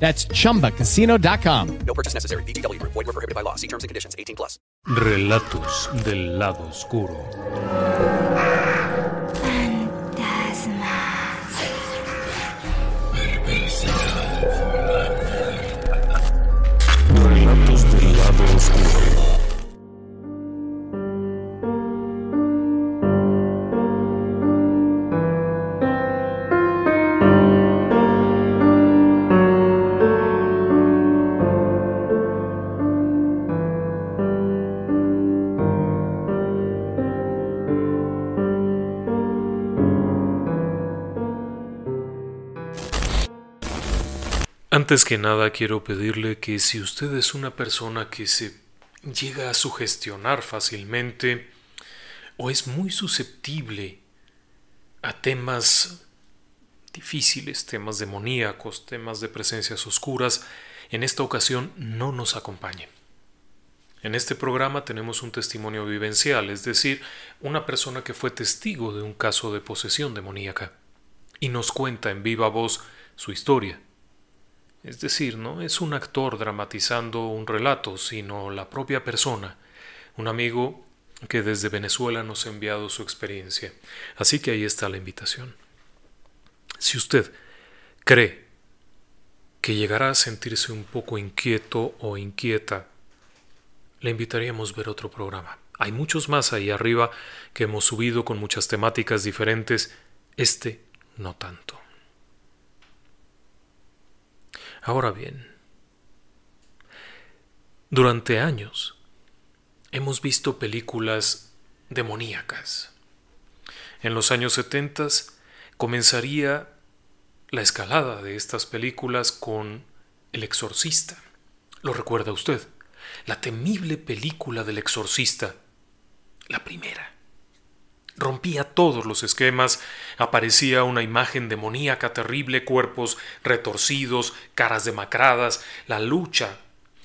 That's chumbacasino.com. No purchase necessary. VGW Group. Void were prohibited by law. See terms and conditions. 18 plus. Relatos del lado oscuro. Antes que nada quiero pedirle que si usted es una persona que se llega a sugestionar fácilmente o es muy susceptible a temas difíciles, temas demoníacos, temas de presencias oscuras, en esta ocasión no nos acompañe. En este programa tenemos un testimonio vivencial, es decir, una persona que fue testigo de un caso de posesión demoníaca y nos cuenta en viva voz su historia. Es decir, no es un actor dramatizando un relato, sino la propia persona, un amigo que desde Venezuela nos ha enviado su experiencia. Así que ahí está la invitación. Si usted cree que llegará a sentirse un poco inquieto o inquieta, le invitaríamos a ver otro programa. Hay muchos más ahí arriba que hemos subido con muchas temáticas diferentes. Este no tanto. Ahora bien, durante años hemos visto películas demoníacas. En los años 70 comenzaría la escalada de estas películas con El Exorcista. ¿Lo recuerda usted? La temible película del Exorcista. La primera rompía todos los esquemas, aparecía una imagen demoníaca terrible, cuerpos retorcidos, caras demacradas, la lucha,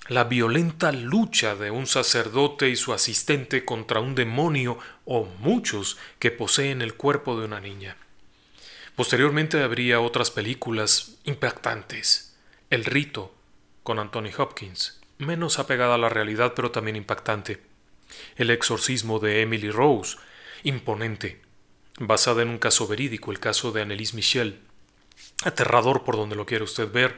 la violenta lucha de un sacerdote y su asistente contra un demonio o muchos que poseen el cuerpo de una niña. Posteriormente habría otras películas impactantes. El rito, con Anthony Hopkins, menos apegada a la realidad pero también impactante. El exorcismo de Emily Rose, imponente, basada en un caso verídico, el caso de Annelise Michel. Aterrador por donde lo quiera usted ver.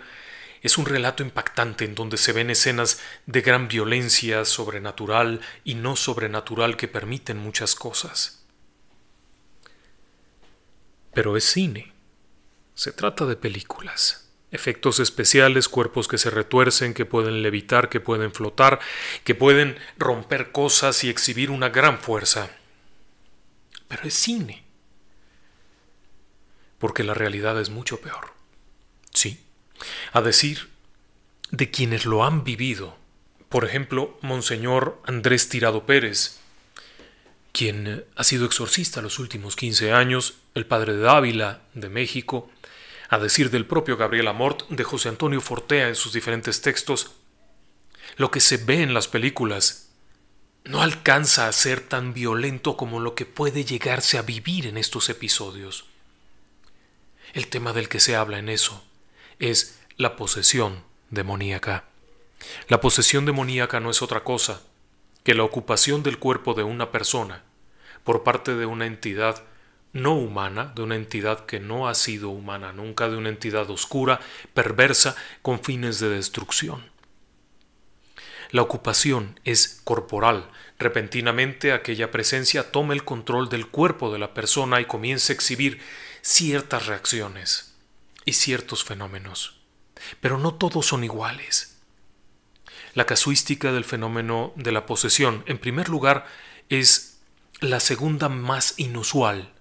Es un relato impactante en donde se ven escenas de gran violencia sobrenatural y no sobrenatural que permiten muchas cosas. Pero es cine. Se trata de películas. Efectos especiales, cuerpos que se retuercen, que pueden levitar, que pueden flotar, que pueden romper cosas y exhibir una gran fuerza pero es cine. Porque la realidad es mucho peor. Sí. A decir de quienes lo han vivido. Por ejemplo, Monseñor Andrés Tirado Pérez, quien ha sido exorcista los últimos 15 años, el padre de Ávila, de México, a decir del propio Gabriel Amort, de José Antonio Fortea en sus diferentes textos, lo que se ve en las películas no alcanza a ser tan violento como lo que puede llegarse a vivir en estos episodios. El tema del que se habla en eso es la posesión demoníaca. La posesión demoníaca no es otra cosa que la ocupación del cuerpo de una persona por parte de una entidad no humana, de una entidad que no ha sido humana nunca, de una entidad oscura, perversa, con fines de destrucción. La ocupación es corporal. Repentinamente aquella presencia toma el control del cuerpo de la persona y comienza a exhibir ciertas reacciones y ciertos fenómenos. Pero no todos son iguales. La casuística del fenómeno de la posesión, en primer lugar, es la segunda más inusual.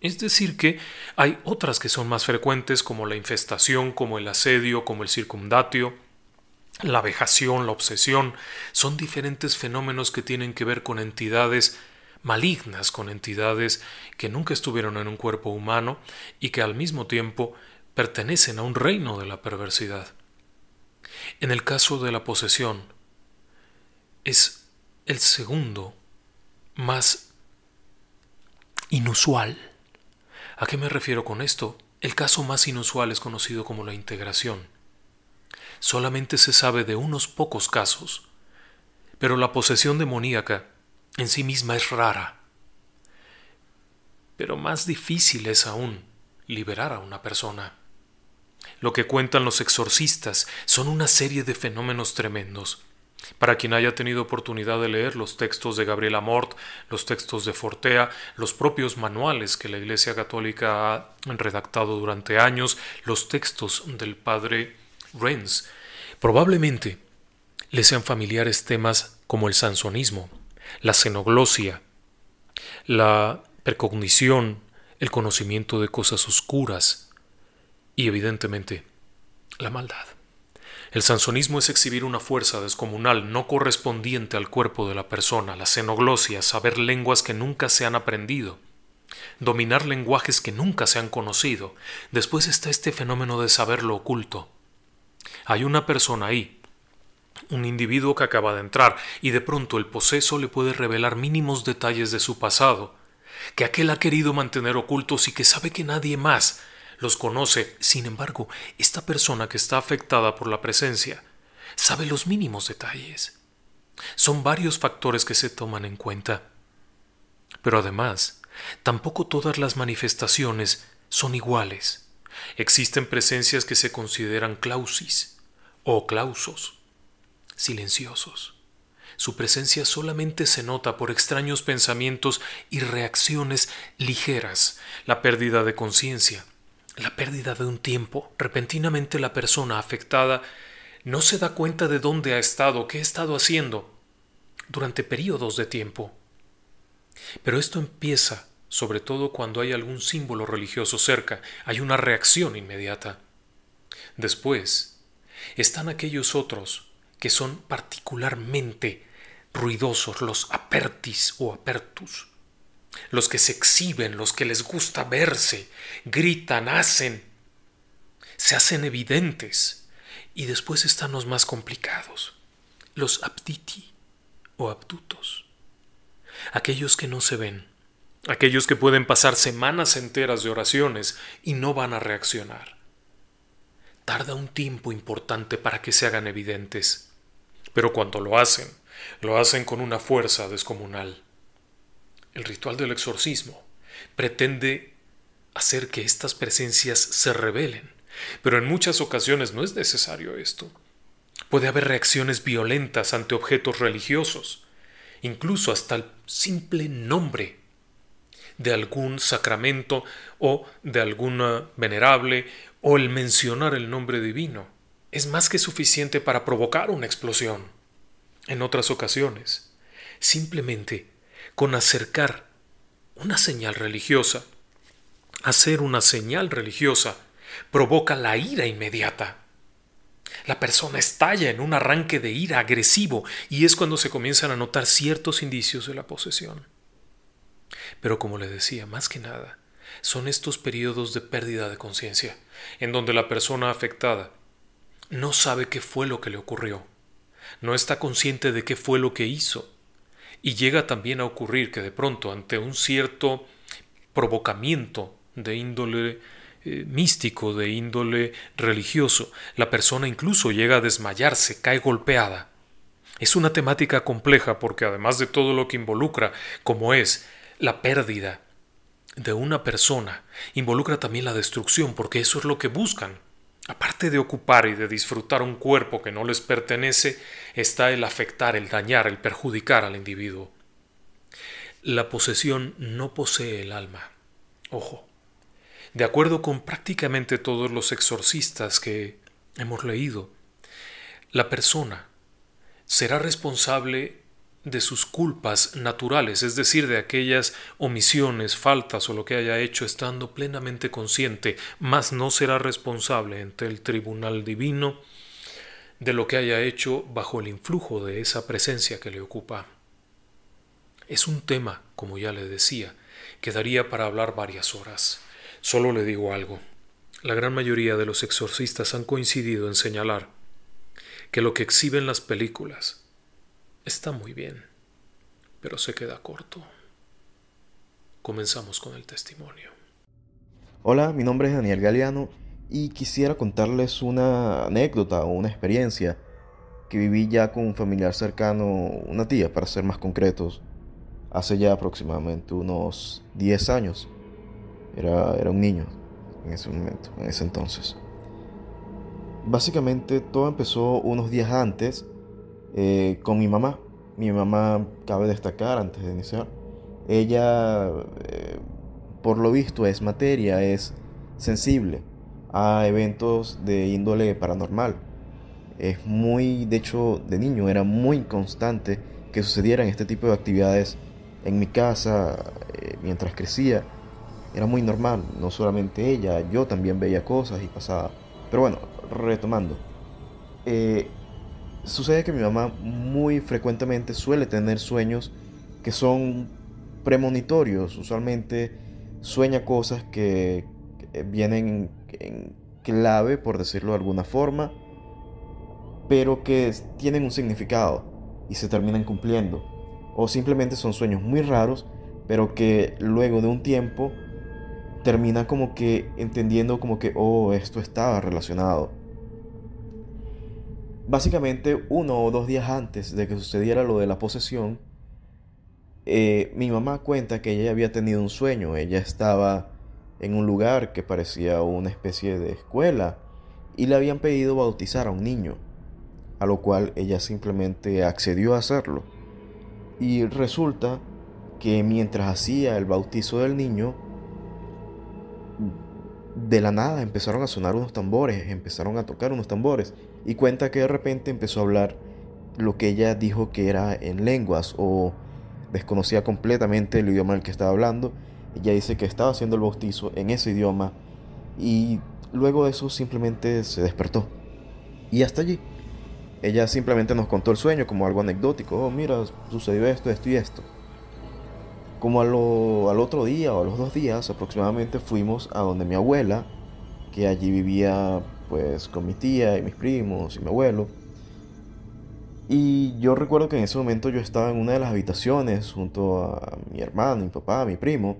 Es decir, que hay otras que son más frecuentes, como la infestación, como el asedio, como el circundatio, la vejación, la obsesión, son diferentes fenómenos que tienen que ver con entidades malignas, con entidades que nunca estuvieron en un cuerpo humano y que al mismo tiempo pertenecen a un reino de la perversidad. En el caso de la posesión, es el segundo más inusual. ¿A qué me refiero con esto? El caso más inusual es conocido como la integración. Solamente se sabe de unos pocos casos, pero la posesión demoníaca en sí misma es rara. Pero más difícil es aún liberar a una persona. Lo que cuentan los exorcistas son una serie de fenómenos tremendos. Para quien haya tenido oportunidad de leer los textos de Gabriel Amort, los textos de Fortea, los propios manuales que la Iglesia Católica ha redactado durante años, los textos del padre Renz, probablemente le sean familiares temas como el sansonismo, la xenoglosia, la precognición, el conocimiento de cosas oscuras y evidentemente la maldad. El sansonismo es exhibir una fuerza descomunal no correspondiente al cuerpo de la persona, la xenoglosia, saber lenguas que nunca se han aprendido, dominar lenguajes que nunca se han conocido. Después está este fenómeno de saber lo oculto. Hay una persona ahí, un individuo que acaba de entrar, y de pronto el poseso le puede revelar mínimos detalles de su pasado, que aquel ha querido mantener ocultos y que sabe que nadie más los conoce. Sin embargo, esta persona que está afectada por la presencia sabe los mínimos detalles. Son varios factores que se toman en cuenta. Pero además, tampoco todas las manifestaciones son iguales. Existen presencias que se consideran clausis o clausos, silenciosos. Su presencia solamente se nota por extraños pensamientos y reacciones ligeras, la pérdida de conciencia, la pérdida de un tiempo. Repentinamente la persona afectada no se da cuenta de dónde ha estado, qué ha estado haciendo durante periodos de tiempo. Pero esto empieza sobre todo cuando hay algún símbolo religioso cerca, hay una reacción inmediata. Después están aquellos otros que son particularmente ruidosos, los apertis o apertus, los que se exhiben, los que les gusta verse, gritan, hacen, se hacen evidentes. Y después están los más complicados, los abditi o abdutos, aquellos que no se ven, aquellos que pueden pasar semanas enteras de oraciones y no van a reaccionar. Tarda un tiempo importante para que se hagan evidentes, pero cuando lo hacen, lo hacen con una fuerza descomunal. El ritual del exorcismo pretende hacer que estas presencias se revelen, pero en muchas ocasiones no es necesario esto. Puede haber reacciones violentas ante objetos religiosos, incluso hasta el simple nombre de algún sacramento o de alguna venerable o el mencionar el nombre divino. Es más que suficiente para provocar una explosión. En otras ocasiones, simplemente con acercar una señal religiosa, hacer una señal religiosa, provoca la ira inmediata. La persona estalla en un arranque de ira agresivo y es cuando se comienzan a notar ciertos indicios de la posesión. Pero como le decía, más que nada, son estos periodos de pérdida de conciencia, en donde la persona afectada no sabe qué fue lo que le ocurrió, no está consciente de qué fue lo que hizo, y llega también a ocurrir que de pronto ante un cierto provocamiento de índole eh, místico, de índole religioso, la persona incluso llega a desmayarse, cae golpeada. Es una temática compleja porque además de todo lo que involucra, como es la pérdida de una persona involucra también la destrucción, porque eso es lo que buscan Aparte de ocupar y de disfrutar un cuerpo que no les pertenece, está el afectar, el dañar, el perjudicar al individuo. La posesión no posee el alma. Ojo. De acuerdo con prácticamente todos los exorcistas que hemos leído, la persona será responsable de sus culpas naturales, es decir, de aquellas omisiones, faltas o lo que haya hecho estando plenamente consciente, mas no será responsable ante el tribunal divino de lo que haya hecho bajo el influjo de esa presencia que le ocupa. Es un tema, como ya le decía, que daría para hablar varias horas. Solo le digo algo. La gran mayoría de los exorcistas han coincidido en señalar que lo que exhiben las películas Está muy bien, pero se queda corto. Comenzamos con el testimonio. Hola, mi nombre es Daniel Galeano y quisiera contarles una anécdota o una experiencia que viví ya con un familiar cercano, una tía para ser más concretos, hace ya aproximadamente unos 10 años. Era, era un niño en ese momento, en ese entonces. Básicamente todo empezó unos días antes eh, con mi mamá. Mi mamá, cabe destacar antes de iniciar, ella, eh, por lo visto, es materia, es sensible a eventos de índole paranormal. Es muy, de hecho, de niño era muy constante que sucedieran este tipo de actividades en mi casa eh, mientras crecía. Era muy normal, no solamente ella, yo también veía cosas y pasaba. Pero bueno, retomando. Sucede que mi mamá muy frecuentemente suele tener sueños que son premonitorios. Usualmente sueña cosas que vienen en clave, por decirlo de alguna forma, pero que tienen un significado y se terminan cumpliendo. O simplemente son sueños muy raros, pero que luego de un tiempo termina como que entendiendo como que, oh, esto estaba relacionado básicamente uno o dos días antes de que sucediera lo de la posesión, eh, mi mamá cuenta que ella había tenido un sueño. Ella estaba en un lugar que parecía una especie de escuela y le habían pedido bautizar a un niño, a lo cual ella simplemente accedió a hacerlo. Y resulta que mientras hacía el bautizo del niño, de la nada empezaron a sonar unos tambores, empezaron a tocar unos tambores y cuenta que de repente empezó a hablar lo que ella dijo que era en lenguas o desconocía completamente el idioma en el que estaba hablando. Ella dice que estaba haciendo el bautizo en ese idioma y luego de eso simplemente se despertó. Y hasta allí. Ella simplemente nos contó el sueño como algo anecdótico. Oh, mira, sucedió esto, esto y esto. Como al otro día o a los dos días aproximadamente fuimos a donde mi abuela, que allí vivía pues con mi tía y mis primos y mi abuelo. Y yo recuerdo que en ese momento yo estaba en una de las habitaciones junto a mi hermano, mi papá, mi primo.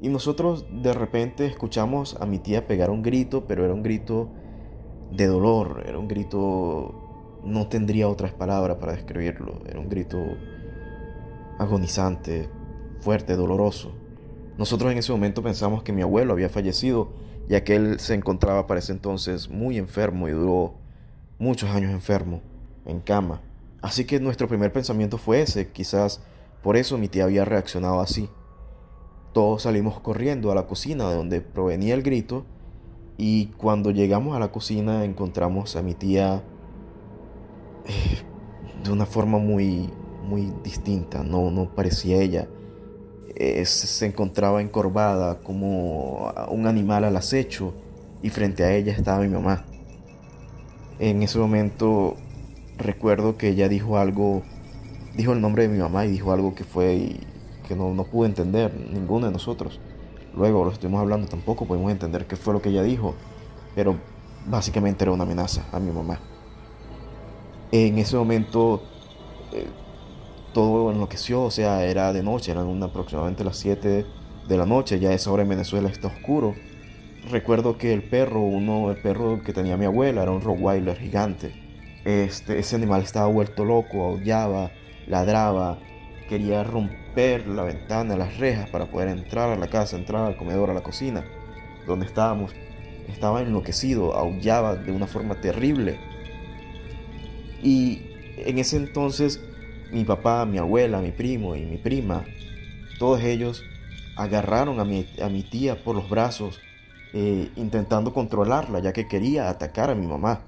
Y nosotros de repente escuchamos a mi tía pegar un grito, pero era un grito de dolor, era un grito, no tendría otras palabras para describirlo, era un grito agonizante, fuerte, doloroso. Nosotros en ese momento pensamos que mi abuelo había fallecido, ya que él se encontraba para ese entonces muy enfermo y duró muchos años enfermo, en cama. Así que nuestro primer pensamiento fue ese, quizás por eso mi tía había reaccionado así. Todos salimos corriendo a la cocina de donde provenía el grito y cuando llegamos a la cocina encontramos a mi tía eh, de una forma muy muy distinta, no no parecía ella se encontraba encorvada como un animal al acecho y frente a ella estaba mi mamá. En ese momento recuerdo que ella dijo algo, dijo el nombre de mi mamá y dijo algo que fue que no, no pude entender ninguno de nosotros. Luego lo estuvimos hablando, tampoco pudimos entender qué fue lo que ella dijo, pero básicamente era una amenaza a mi mamá. En ese momento eh, todo enloqueció, o sea, era de noche, eran aproximadamente las 7 de la noche, ya esa hora en Venezuela está oscuro. Recuerdo que el perro, uno, el perro que tenía mi abuela, era un Rottweiler gigante. Este, ese animal estaba vuelto loco, aullaba, ladraba, quería romper la ventana, las rejas para poder entrar a la casa, entrar al comedor, a la cocina, donde estábamos. estaba enloquecido, aullaba de una forma terrible. Y en ese entonces mi papá, mi abuela, mi primo y mi prima, todos ellos agarraron a mi, a mi tía por los brazos, eh, intentando controlarla, ya que quería atacar a mi mamá.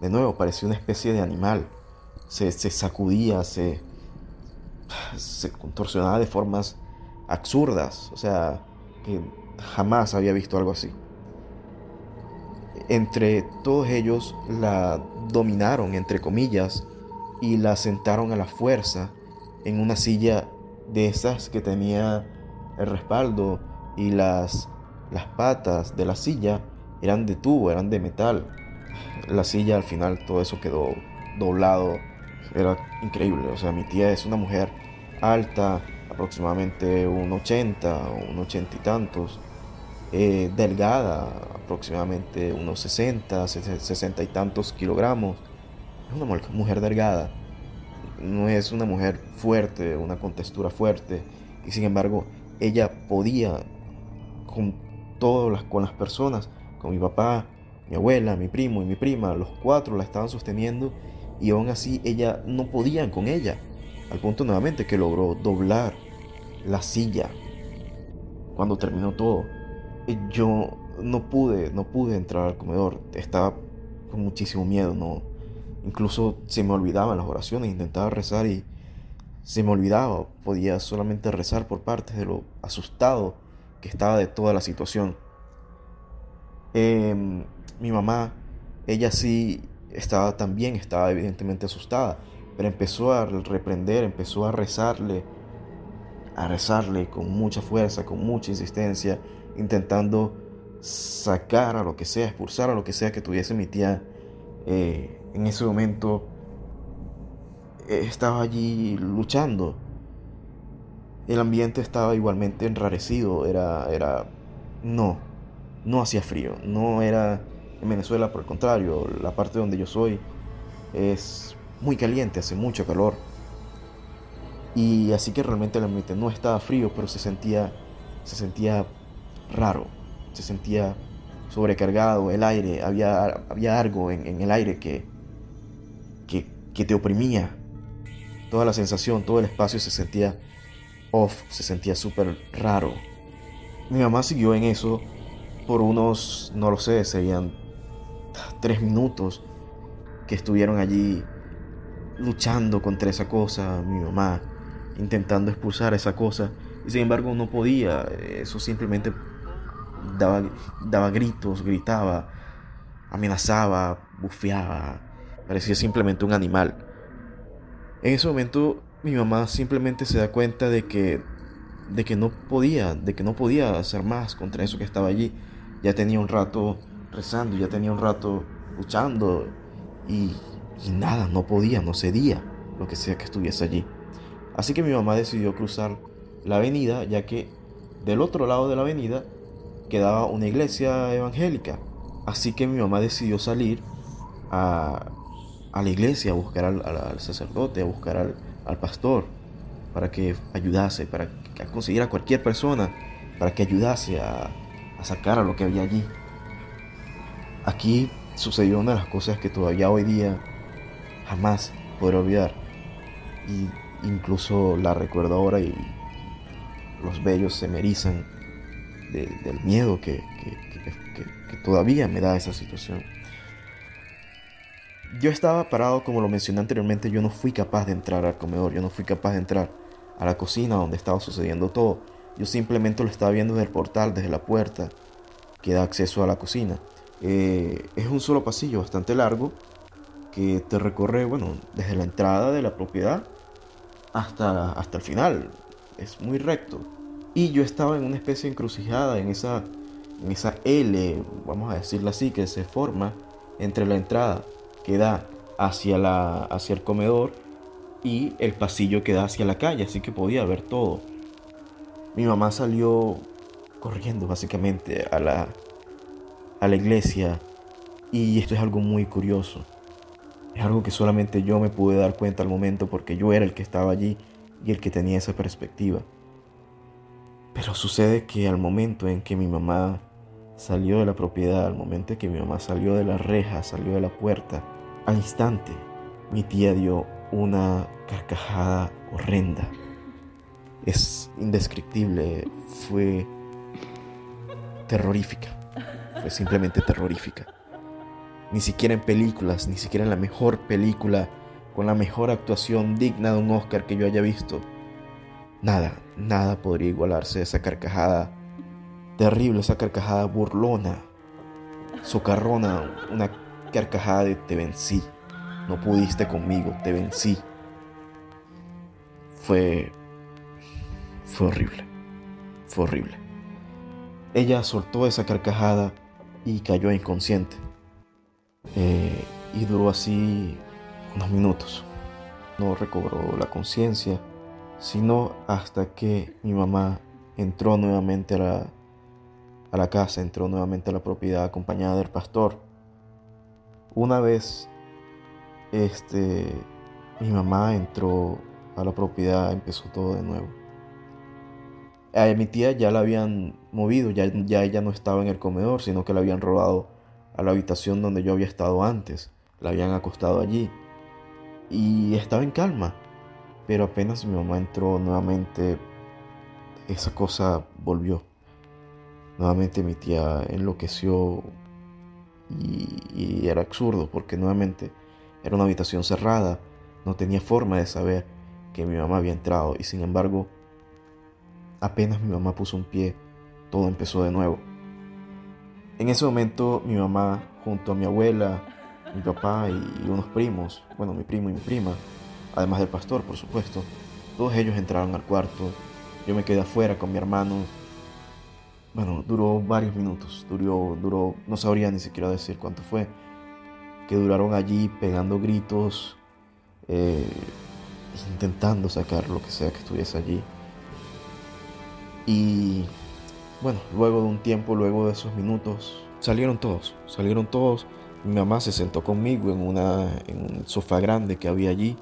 De nuevo, parecía una especie de animal. Se, se sacudía, se, se contorsionaba de formas absurdas. O sea, que jamás había visto algo así. Entre todos ellos la dominaron, entre comillas, y la sentaron a la fuerza en una silla de esas que tenía el respaldo y las, las patas de la silla eran de tubo, eran de metal. La silla al final todo eso quedó doblado. Era increíble. O sea, mi tía es una mujer alta, aproximadamente un 80 o un 80 y tantos. Eh, delgada, aproximadamente unos 60, 60 y tantos kilogramos. Una mujer delgada. No es una mujer fuerte, una contextura fuerte. Y sin embargo, ella podía con todas las, con las personas, con mi papá, mi abuela, mi primo y mi prima, los cuatro la estaban sosteniendo y aún así ella no podían con ella. Al punto nuevamente que logró doblar la silla. Cuando terminó todo, yo no pude, no pude entrar al comedor. Estaba con muchísimo miedo, no. Incluso se me olvidaban las oraciones, intentaba rezar y se me olvidaba. Podía solamente rezar por partes de lo asustado que estaba de toda la situación. Em, mi mamá, ella sí estaba también, estaba evidentemente asustada, pero empezó a reprender, empezó a rezarle, a rezarle con mucha fuerza, con mucha insistencia, intentando sacar a lo que sea, expulsar a lo que sea que tuviese mi tía. Eh, en ese momento eh, estaba allí luchando. El ambiente estaba igualmente enrarecido, era, era, no, no hacía frío, no era en Venezuela, por el contrario, la parte donde yo soy es muy caliente, hace mucho calor. Y así que realmente el ambiente no estaba frío, pero se sentía, se sentía raro, se sentía sobrecargado el aire, había, había algo en, el aire que, que, te oprimía. Toda la sensación, todo el espacio se sentía off, se sentía súper raro. Mi mamá siguió en eso por unos, no lo sé, serían tres minutos que estuvieron allí luchando contra esa cosa, mi mamá, intentando expulsar esa cosa, y sin embargo no podía, eso simplemente daba, daba gritos, gritaba, amenazaba, bufeaba, parecía simplemente un animal. En ese momento mi mamá simplemente se da cuenta de que de que no podía, de que no podía hacer más contra eso que estaba allí. Ya tenía un rato rezando, ya tenía un rato luchando y, y nada, no podía, no cedía lo que sea que estuviese allí. Así que mi mamá decidió cruzar la avenida, ya que del otro lado de la avenida quedaba una iglesia evangélica. Así que mi mamá decidió salir a, a la iglesia a buscar al, sacerdote, a buscar al, al, pastor, para que ayudase, para conseguir a cualquier persona, para que ayudase a, sacar a lo que había allí. Aquí sucedió una de las cosas que todavía hoy día jamás podré olvidar. Y incluso la recuerdo ahora y los vellos se me del miedo que, que, todavía me da esa situación. Yo estaba parado, como lo mencioné anteriormente, yo no fui capaz de entrar al comedor, yo no fui capaz de entrar a la cocina donde estaba sucediendo todo. Yo simplemente lo estaba viendo desde el portal, desde la puerta que da acceso a la cocina. Eh, es un solo pasillo bastante largo que te recorre, bueno, desde la entrada de la propiedad hasta, hasta el final. Es muy recto. Y yo estaba en una especie de encrucijada, en esa, en esa L, vamos a decirlo así, que se forma entre la entrada que da hacia, la, hacia el comedor y el pasillo que da hacia la calle, así que podía ver todo. Mi mamá salió corriendo básicamente a la, a la iglesia y esto es algo muy curioso. Es algo que solamente yo me pude dar cuenta al momento porque yo era el que estaba allí y el que tenía esa perspectiva. Pero sucede que al momento en que mi mamá salió de la propiedad, al momento que mi mamá salió de la reja, salió de la puerta, al instante mi tía dio una carcajada horrenda. Es indescriptible, fue terrorífica, fue simplemente terrorífica. Ni siquiera en películas, ni siquiera en la mejor película, con la mejor actuación digna de un Oscar que yo haya visto. Nada, nada podría igualarse a esa carcajada terrible, esa carcajada burlona, socarrona, una carcajada de te vencí, no pudiste conmigo, te vencí. Fue... fue horrible, fue horrible. Ella soltó esa carcajada y cayó inconsciente. Eh, y duró así unos minutos. No recobró la conciencia, sino hasta que mi mamá entró nuevamente a la, a la casa, entró nuevamente a la propiedad acompañada del pastor. Una vez este, mi mamá entró a la propiedad, empezó todo de nuevo. A mi tía ya la habían movido, ya, ya ella no estaba en el comedor, sino que la habían robado a la habitación donde yo había estado antes. La habían acostado allí. Y estaba en calma. Pero apenas mi mamá entró nuevamente, esa cosa volvió. Nuevamente mi tía enloqueció y, era absurdo porque nuevamente era una habitación cerrada. No tenía forma de saber que mi mamá había entrado y sin embargo, apenas mi mamá puso un pie, todo empezó de nuevo. En ese momento mi mamá junto a mi abuela, mi papá y unos primos, bueno, mi primo y mi prima, además del pastor, por supuesto, todos ellos entraron al cuarto. Yo me quedé afuera con mi hermano. Bueno, duró varios minutos, duró, duró, no sabría ni siquiera decir cuánto fue, que duraron allí pegando gritos, eh, intentando sacar lo que sea que estuviese allí. Y bueno, luego de un tiempo, luego de esos minutos, salieron todos, salieron todos. Mi mamá se sentó conmigo en, una, en un sofá grande que había allí.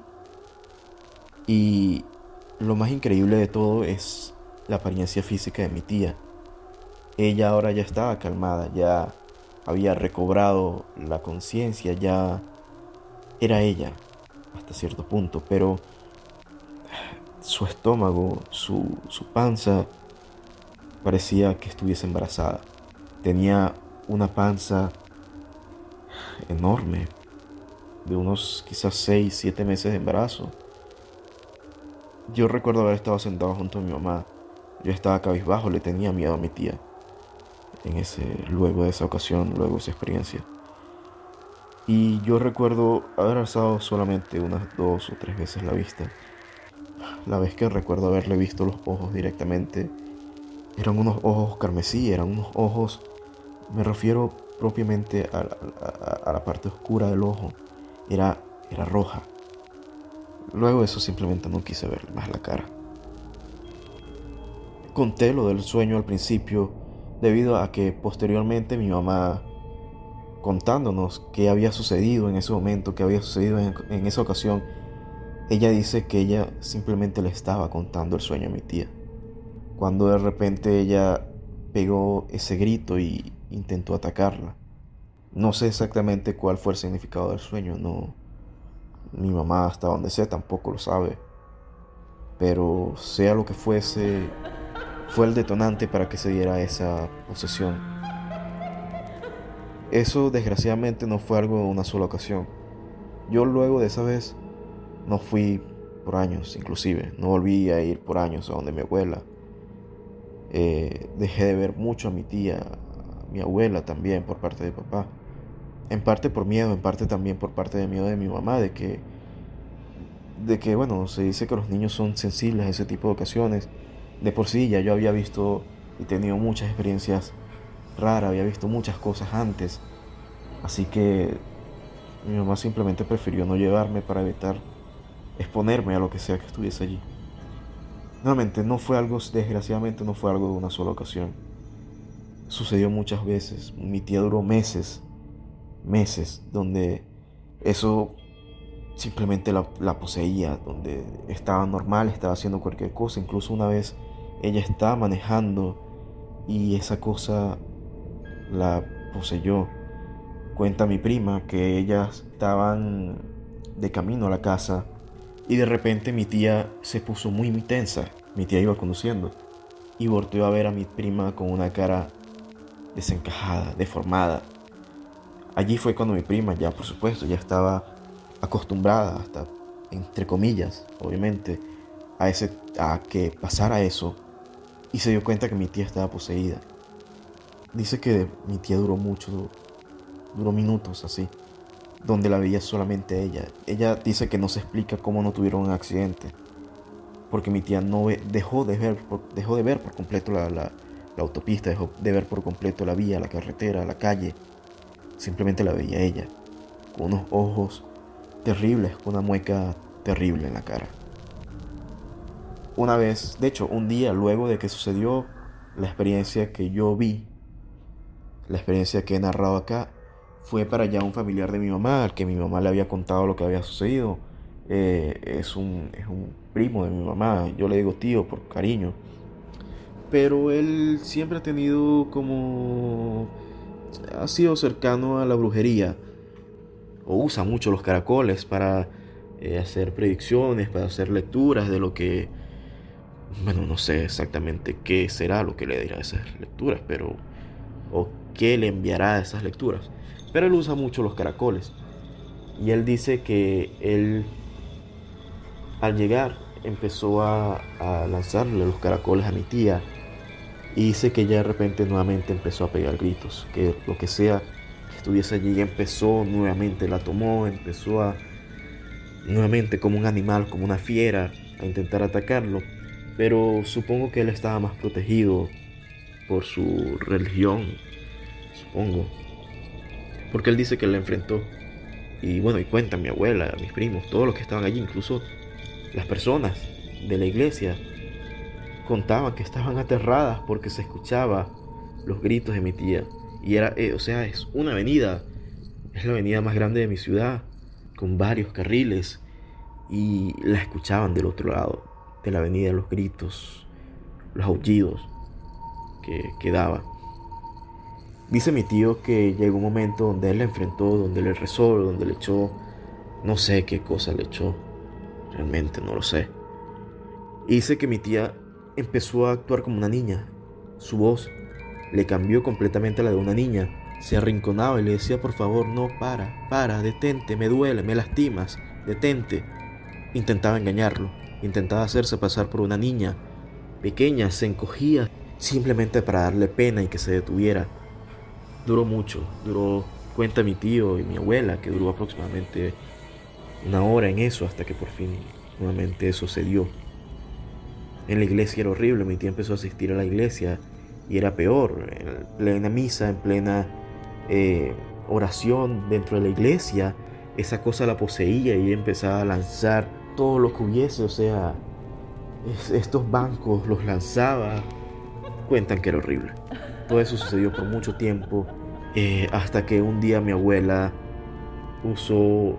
Y lo más increíble de todo es la apariencia física de mi tía. Ella ahora ya estaba calmada, ya había recobrado la conciencia, ya era ella hasta cierto punto, pero su estómago, su, su panza, parecía que estuviese embarazada. Tenía una panza enorme, de unos quizás 6, 7 meses de embarazo. Yo recuerdo haber estado sentado junto a mi mamá. Yo estaba cabizbajo, le tenía miedo a mi tía. En ese, luego de esa ocasión, luego de esa experiencia. Y yo recuerdo haber alzado solamente unas dos o tres veces la vista. La vez que recuerdo haberle visto los ojos directamente eran unos ojos carmesí, eran unos ojos, me refiero propiamente a, la parte oscura del ojo, era, era roja. Luego de eso simplemente no quise verle más la cara. Conté lo del sueño al principio debido a que posteriormente mi mamá contándonos qué había sucedido en ese momento, qué había sucedido en, en esa ocasión, ella dice que ella simplemente le estaba contando el sueño a mi tía cuando de repente ella pegó ese grito y intentó atacarla. No sé exactamente cuál fue el significado del sueño, no. Mi mamá, hasta donde sé, tampoco lo sabe. Pero sea lo que fuese, fue el detonante para que se diera esa posesión. Eso desgraciadamente no fue algo de una sola ocasión. Yo luego de esa vez no fui por años, inclusive. No volví a ir por años a donde mi abuela eh, dejé de ver mucho a mi tía, a mi abuela también por parte de papá. En parte por miedo, en parte también por parte de miedo de mi mamá, de que, de que, bueno, se dice que los niños son sensibles a ese tipo de ocasiones. De por sí ya yo había visto y tenido muchas experiencias raras, había visto muchas cosas antes. Así que mi mamá simplemente prefirió no llevarme para evitar exponerme a lo que sea que estuviese allí. Nuevamente, no fue algo, desgraciadamente no fue algo de una sola ocasión. Sucedió muchas veces. Mi tía duró meses, meses, donde eso simplemente la, poseía, donde estaba normal, estaba haciendo cualquier cosa. Incluso una vez ella estaba manejando y esa cosa la poseyó. Cuenta mi prima que ellas estaban de camino a la casa y de repente mi tía se puso muy, muy tensa. Mi tía iba conduciendo y volteó a ver a mi prima con una cara desencajada, deformada. Allí fue cuando mi prima ya, por supuesto, ya estaba acostumbrada, hasta entre comillas, obviamente, a, ese, a que pasara eso y se dio cuenta que mi tía estaba poseída. Dice que mi tía duró mucho, duró minutos así, donde la veía solamente ella. Ella dice que no se explica cómo no tuvieron un accidente, porque mi tía no dejó, de ver, dejó de ver por completo la, la autopista, dejó de ver por completo la vía, la carretera, la calle. Simplemente la veía ella, con unos ojos terribles, con una mueca terrible en la cara. Una vez, de hecho, un día luego de que sucedió la experiencia que yo vi, la experiencia que he narrado acá, fue para allá un familiar de mi mamá, al que mi mamá le había contado lo que había sucedido. Eh, es, un, es un primo de mi mamá, yo le digo tío por cariño. Pero él siempre ha tenido como... ha sido cercano a la brujería. O usa mucho los caracoles para eh, hacer predicciones, para hacer lecturas de lo que bueno, no sé exactamente qué será lo que le dirá esas lecturas, pero o qué le enviará esas lecturas. Pero él usa mucho los caracoles. Y él dice que él al llegar empezó a, a lanzarle los caracoles a mi tía y dice que ya de repente nuevamente empezó a pegar gritos, que lo que sea que estuviese allí empezó nuevamente, la tomó, empezó a nuevamente como un animal, como una fiera, a intentar atacarlo pero supongo que él estaba más protegido por su religión, supongo. Porque él dice que la enfrentó. Y bueno, y cuenta mi abuela, mis primos, todos los que estaban allí, incluso las personas de la iglesia, contaban que estaban aterradas porque se escuchaba los gritos de mi tía. Y era, eh, o sea, es una avenida, es la avenida más grande de mi ciudad, con varios carriles, y la escuchaban del otro lado de la avenida, los gritos, los aullidos que, que daba. Dice mi tío que llegó un momento donde él la enfrentó, donde le rezó, donde le echó, no sé qué cosa le echó, realmente no lo sé. Y dice que mi tía empezó a actuar como una niña. Su voz le cambió completamente a la de una niña. Se arrinconaba y le decía, por favor, no, para, para, detente, me duele, me lastimas, detente. Intentaba engañarlo intentaba hacerse pasar por una niña pequeña, se encogía simplemente para darle pena y que se detuviera. Duró mucho, duró, cuenta mi tío y mi abuela, que duró aproximadamente una hora en eso hasta que por fin nuevamente eso se dio. En la iglesia era horrible, mi tía empezó a asistir a la iglesia y era peor, en plena misa, en plena eh, oración dentro de la iglesia, esa cosa la poseía y empezaba a lanzar todo lo que hubiese, o sea, estos bancos los lanzaba. Cuentan que era horrible. Todo eso sucedió por mucho tiempo, eh, hasta que un día mi abuela usó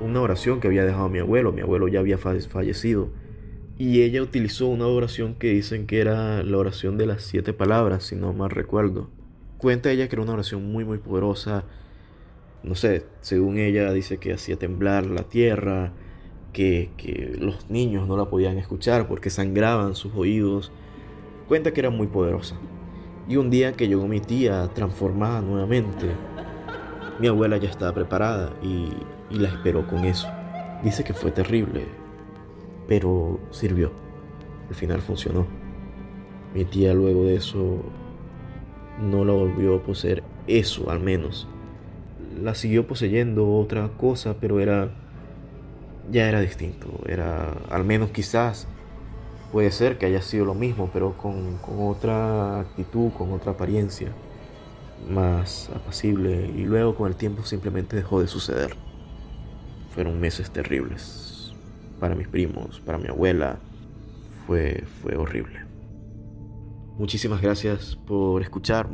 una oración que había dejado mi abuelo. Mi abuelo ya había fallecido. Y ella utilizó una oración que dicen que era la oración de las siete palabras, si no mal recuerdo. Cuenta ella que era una oración muy, muy poderosa. No sé, según ella dice que hacía temblar la tierra, que, los niños no la podían escuchar porque sangraban sus oídos. Cuenta que era muy poderosa. Y un día que llegó mi tía transformada nuevamente, mi abuela ya estaba preparada y, y la esperó con eso. Dice que fue terrible, pero sirvió. Al final funcionó. Mi tía luego de eso no la volvió a poseer, eso al menos. La siguió poseyendo otra cosa, pero era ya era distinto. Era, al menos quizás, puede ser que haya sido lo mismo, pero con, otra actitud, con otra apariencia, más apacible. Y luego con el tiempo simplemente dejó de suceder. Fueron meses terribles. Para mis primos, para mi abuela. Fue, fue horrible. Muchísimas gracias por escuchar.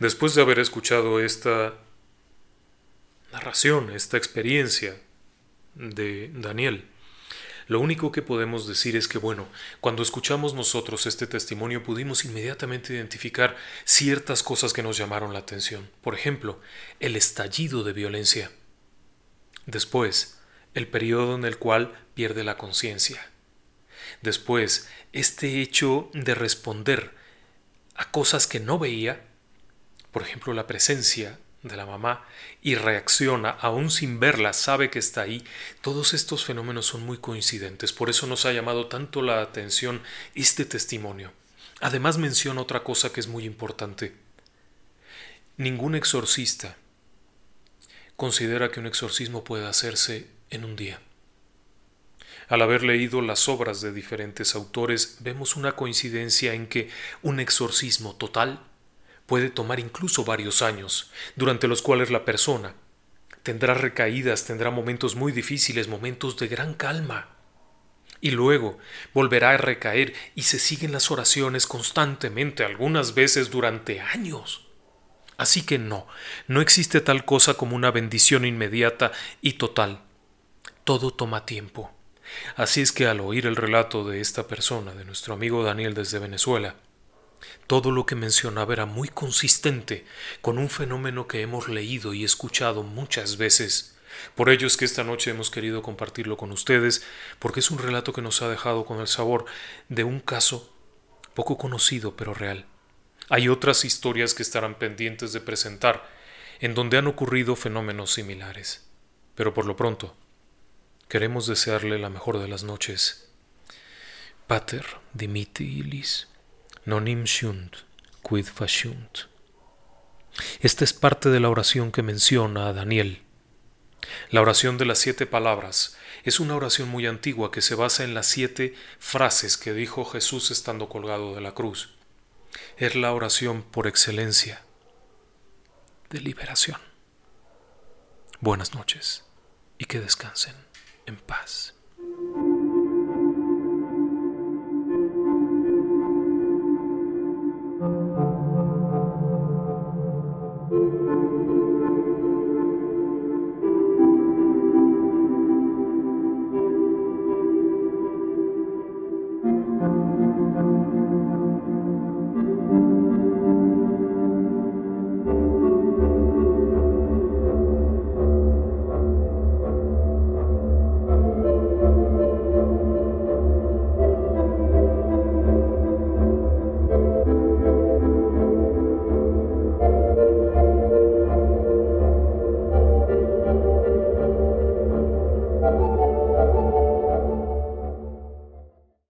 Después de haber escuchado esta narración, esta experiencia de Daniel. Lo único que podemos decir es que, bueno, cuando escuchamos nosotros este testimonio pudimos inmediatamente identificar ciertas cosas que nos llamaron la atención. Por ejemplo, el estallido de violencia. Después, el periodo en el cual pierde la conciencia. Después, este hecho de responder a cosas que no veía, por ejemplo, la presencia de la mamá y reacciona aún sin verla, sabe que está ahí, todos estos fenómenos son muy coincidentes, por eso nos ha llamado tanto la atención este testimonio. Además menciona otra cosa que es muy importante. Ningún exorcista considera que un exorcismo puede hacerse en un día. Al haber leído las obras de diferentes autores, vemos una coincidencia en que un exorcismo total puede tomar incluso varios años, durante los cuales la persona tendrá recaídas, tendrá momentos muy difíciles, momentos de gran calma. Y luego volverá a recaer y se siguen las oraciones constantemente, algunas veces durante años. Así que no, no existe tal cosa como una bendición inmediata y total. Todo toma tiempo. Así es que al oír el relato de esta persona, de nuestro amigo Daniel desde Venezuela, todo lo que mencionaba era muy consistente con un fenómeno que hemos leído y escuchado muchas veces. Por ello es que esta noche hemos querido compartirlo con ustedes, porque es un relato que nos ha dejado con el sabor de un caso poco conocido pero real. Hay otras historias que estarán pendientes de presentar, en donde han ocurrido fenómenos similares. Pero por lo pronto, queremos desearle la mejor de las noches. Pater dimitilis nonim sunt quid faciunt. Esta es parte de la oración que menciona a Daniel. La oración de las siete palabras es una oración muy antigua que se basa en las siete frases que dijo Jesús estando colgado de la cruz. Es la oración por excelencia de liberación. Buenas noches y que descansen en paz.